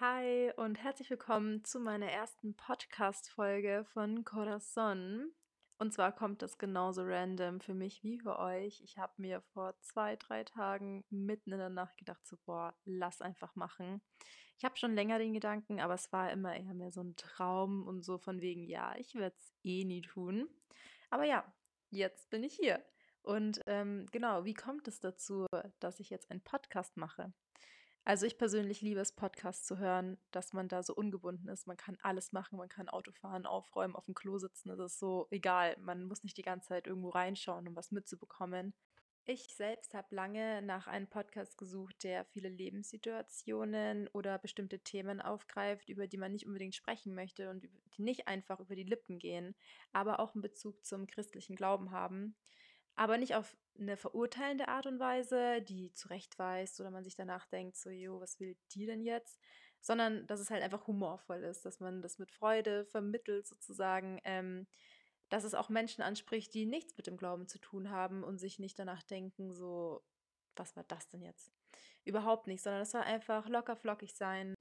Hi und herzlich willkommen zu meiner ersten Podcast-Folge von Corazon. Und zwar kommt das genauso random für mich wie für euch. Ich habe mir vor zwei, drei Tagen mitten in der Nacht gedacht, so, boah, lass einfach machen. Ich habe schon länger den Gedanken, aber es war immer eher mehr so ein Traum und so von wegen, ja, ich werde es eh nie tun. Aber ja, jetzt bin ich hier. Und ähm, genau, wie kommt es dazu, dass ich jetzt einen Podcast mache? Also ich persönlich liebe es, Podcasts zu hören, dass man da so ungebunden ist. Man kann alles machen, man kann Auto fahren, aufräumen, auf dem Klo sitzen. Es ist so egal. Man muss nicht die ganze Zeit irgendwo reinschauen, um was mitzubekommen. Ich selbst habe lange nach einem Podcast gesucht, der viele Lebenssituationen oder bestimmte Themen aufgreift, über die man nicht unbedingt sprechen möchte und die nicht einfach über die Lippen gehen, aber auch einen Bezug zum christlichen Glauben haben. Aber nicht auf eine verurteilende Art und Weise, die zurechtweist oder man sich danach denkt, so, jo, was will die denn jetzt? Sondern dass es halt einfach humorvoll ist, dass man das mit Freude vermittelt sozusagen, ähm, dass es auch Menschen anspricht, die nichts mit dem Glauben zu tun haben und sich nicht danach denken, so, was war das denn jetzt? Überhaupt nicht, sondern es soll einfach locker flockig sein.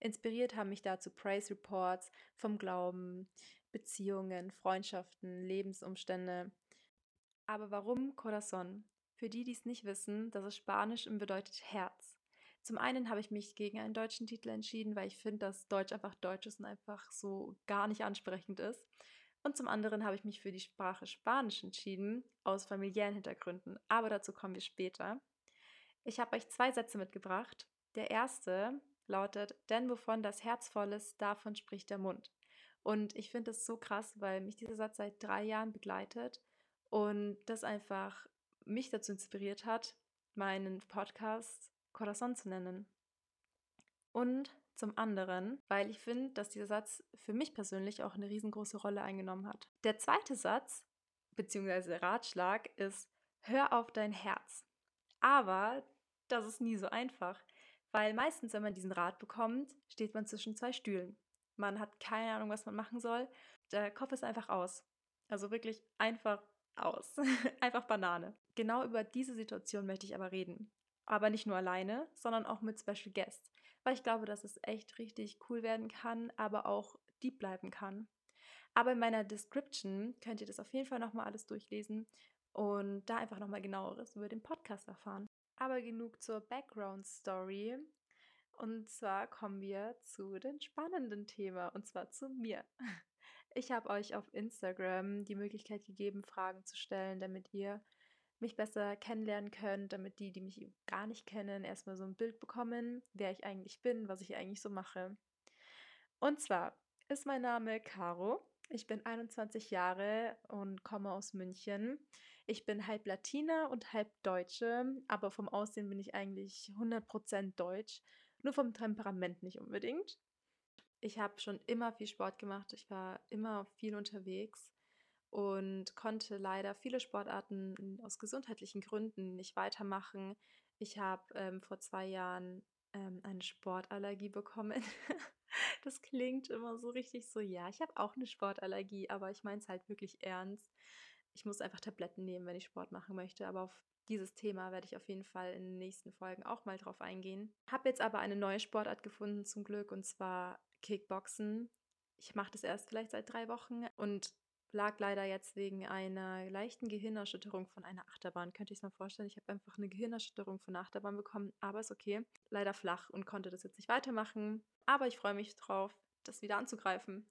Inspiriert haben mich dazu Praise Reports vom Glauben, Beziehungen, Freundschaften, Lebensumstände. Aber warum Corazon? Für die, die es nicht wissen, das ist Spanisch und bedeutet Herz. Zum einen habe ich mich gegen einen deutschen Titel entschieden, weil ich finde, dass Deutsch einfach Deutsch ist und einfach so gar nicht ansprechend ist. Und zum anderen habe ich mich für die Sprache Spanisch entschieden, aus familiären Hintergründen. Aber dazu kommen wir später. Ich habe euch zwei Sätze mitgebracht. Der erste lautet, denn wovon das Herz voll ist, davon spricht der Mund. Und ich finde das so krass, weil mich dieser Satz seit drei Jahren begleitet und das einfach mich dazu inspiriert hat, meinen Podcast Corazon zu nennen. Und zum anderen, weil ich finde, dass dieser Satz für mich persönlich auch eine riesengroße Rolle eingenommen hat. Der zweite Satz, beziehungsweise Ratschlag, ist, hör auf dein Herz. Aber das ist nie so einfach, weil meistens, wenn man diesen Rat bekommt, steht man zwischen zwei Stühlen. Man hat keine Ahnung, was man machen soll. Der Kopf ist einfach aus. Also wirklich einfach aus. Einfach Banane. Genau über diese Situation möchte ich aber reden. Aber nicht nur alleine, sondern auch mit Special Guests. Weil ich glaube, dass es echt richtig cool werden kann, aber auch deep bleiben kann. Aber in meiner Description könnt ihr das auf jeden Fall nochmal alles durchlesen und da einfach nochmal genaueres über den Podcast erfahren. Aber genug zur Background Story. Und zwar kommen wir zu dem spannenden Thema, und zwar zu mir. Ich habe euch auf Instagram die Möglichkeit gegeben, Fragen zu stellen, damit ihr mich besser kennenlernen könnt, damit die, die mich gar nicht kennen, erstmal so ein Bild bekommen, wer ich eigentlich bin, was ich eigentlich so mache. Und zwar ist mein Name Caro. Ich bin 21 Jahre und komme aus München. Ich bin halb Latina und halb Deutsche, aber vom Aussehen bin ich eigentlich 100% deutsch, nur vom Temperament nicht unbedingt. Ich habe schon immer viel Sport gemacht. Ich war immer viel unterwegs und konnte leider viele Sportarten aus gesundheitlichen Gründen nicht weitermachen. Ich habe ähm, vor zwei Jahren ähm, eine Sportallergie bekommen. das klingt immer so richtig so, ja, ich habe auch eine Sportallergie, aber ich meine es halt wirklich ernst. Ich muss einfach Tabletten nehmen, wenn ich Sport machen möchte, aber auf dieses Thema werde ich auf jeden Fall in den nächsten Folgen auch mal drauf eingehen. Habe jetzt aber eine neue Sportart gefunden zum Glück und zwar Kickboxen. Ich mache das erst vielleicht seit drei Wochen und lag leider jetzt wegen einer leichten Gehirnerschütterung von einer Achterbahn. Könnte ich es mir vorstellen, ich habe einfach eine Gehirnerschütterung von einer Achterbahn bekommen, aber ist okay. Leider flach und konnte das jetzt nicht weitermachen. Aber ich freue mich drauf, das wieder anzugreifen.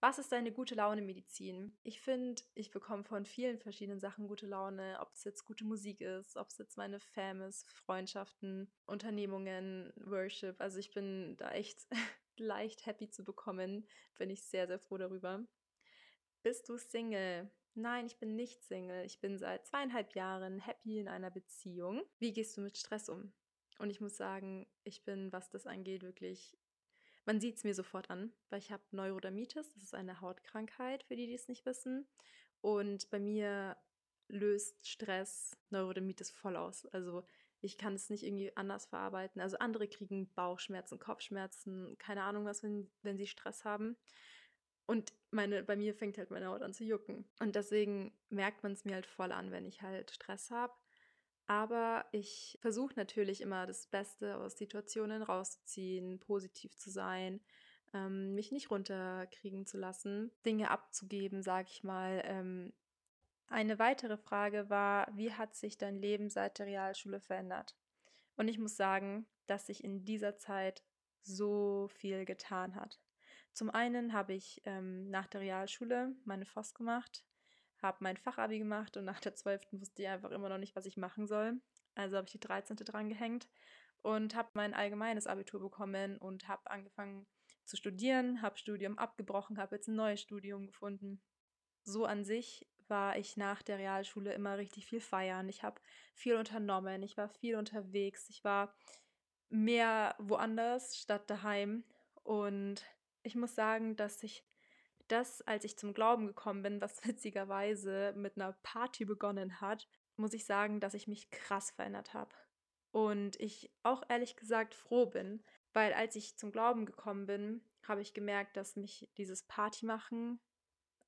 Was ist deine gute Laune Medizin? Ich finde, ich bekomme von vielen verschiedenen Sachen gute Laune, ob es jetzt gute Musik ist, ob es jetzt meine Fam ist, Freundschaften, Unternehmungen, Worship. Also ich bin da echt leicht happy zu bekommen. Bin ich sehr, sehr froh darüber. Bist du Single? Nein, ich bin nicht Single. Ich bin seit zweieinhalb Jahren happy in einer Beziehung. Wie gehst du mit Stress um? Und ich muss sagen, ich bin, was das angeht, wirklich. Man sieht es mir sofort an, weil ich habe Neurodermitis. Das ist eine Hautkrankheit, für die, die es nicht wissen. Und bei mir löst Stress Neurodermitis voll aus. Also ich kann es nicht irgendwie anders verarbeiten. Also andere kriegen Bauchschmerzen, Kopfschmerzen, keine Ahnung was, wenn, wenn sie Stress haben. Und meine, bei mir fängt halt meine Haut an zu jucken. Und deswegen merkt man es mir halt voll an, wenn ich halt Stress habe. Aber ich versuche natürlich immer das Beste aus Situationen rauszuziehen, positiv zu sein, ähm, mich nicht runterkriegen zu lassen, Dinge abzugeben, sag ich mal. Ähm, eine weitere Frage war, wie hat sich dein Leben seit der Realschule verändert? Und ich muss sagen, dass sich in dieser Zeit so viel getan hat. Zum einen habe ich ähm, nach der Realschule meine FOS gemacht, habe mein Fachabi gemacht und nach der 12. wusste ich einfach immer noch nicht, was ich machen soll. Also habe ich die 13. dran gehängt und habe mein allgemeines Abitur bekommen und habe angefangen zu studieren, habe Studium abgebrochen, habe jetzt ein neues Studium gefunden. So an sich war ich nach der Realschule immer richtig viel feiern. Ich habe viel unternommen, ich war viel unterwegs, ich war mehr woanders statt daheim. Und ich muss sagen, dass ich das, als ich zum Glauben gekommen bin, was witzigerweise mit einer Party begonnen hat, muss ich sagen, dass ich mich krass verändert habe. Und ich auch ehrlich gesagt froh bin, weil als ich zum Glauben gekommen bin, habe ich gemerkt, dass mich dieses Partymachen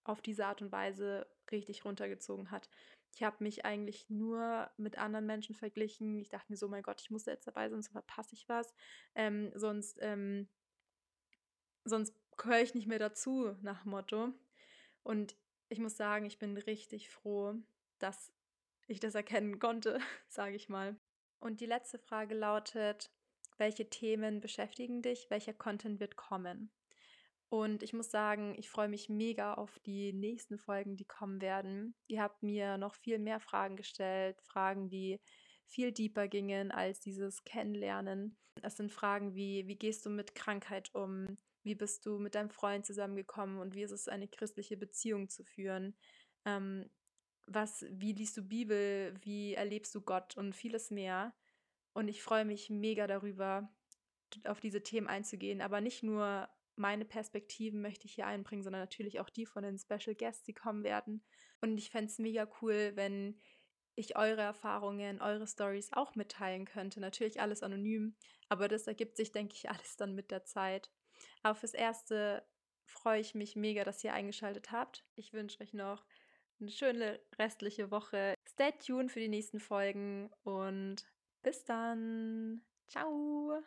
auf diese Art und Weise richtig runtergezogen hat. Ich habe mich eigentlich nur mit anderen Menschen verglichen. Ich dachte mir so, mein Gott, ich muss jetzt dabei sein, sonst verpasse ich was. Ähm, sonst, ähm, sonst gehöre ich nicht mehr dazu, nach Motto. Und ich muss sagen, ich bin richtig froh, dass ich das erkennen konnte, sage ich mal. Und die letzte Frage lautet, welche Themen beschäftigen dich? Welcher Content wird kommen? Und ich muss sagen, ich freue mich mega auf die nächsten Folgen, die kommen werden. Ihr habt mir noch viel mehr Fragen gestellt, Fragen, die viel deeper gingen als dieses Kennenlernen. Es sind Fragen wie, wie gehst du mit Krankheit um? Wie bist du mit deinem Freund zusammengekommen und wie ist es, eine christliche Beziehung zu führen? Ähm, was, wie liest du Bibel? Wie erlebst du Gott und vieles mehr? Und ich freue mich mega darüber, auf diese Themen einzugehen, aber nicht nur meine Perspektiven möchte ich hier einbringen, sondern natürlich auch die von den Special Guests, die kommen werden. Und ich fände es mega cool, wenn ich eure Erfahrungen, eure Stories auch mitteilen könnte. Natürlich alles anonym, aber das ergibt sich, denke ich, alles dann mit der Zeit. Aber fürs Erste freue ich mich mega, dass ihr eingeschaltet habt. Ich wünsche euch noch eine schöne restliche Woche. Stay tuned für die nächsten Folgen und bis dann. Ciao.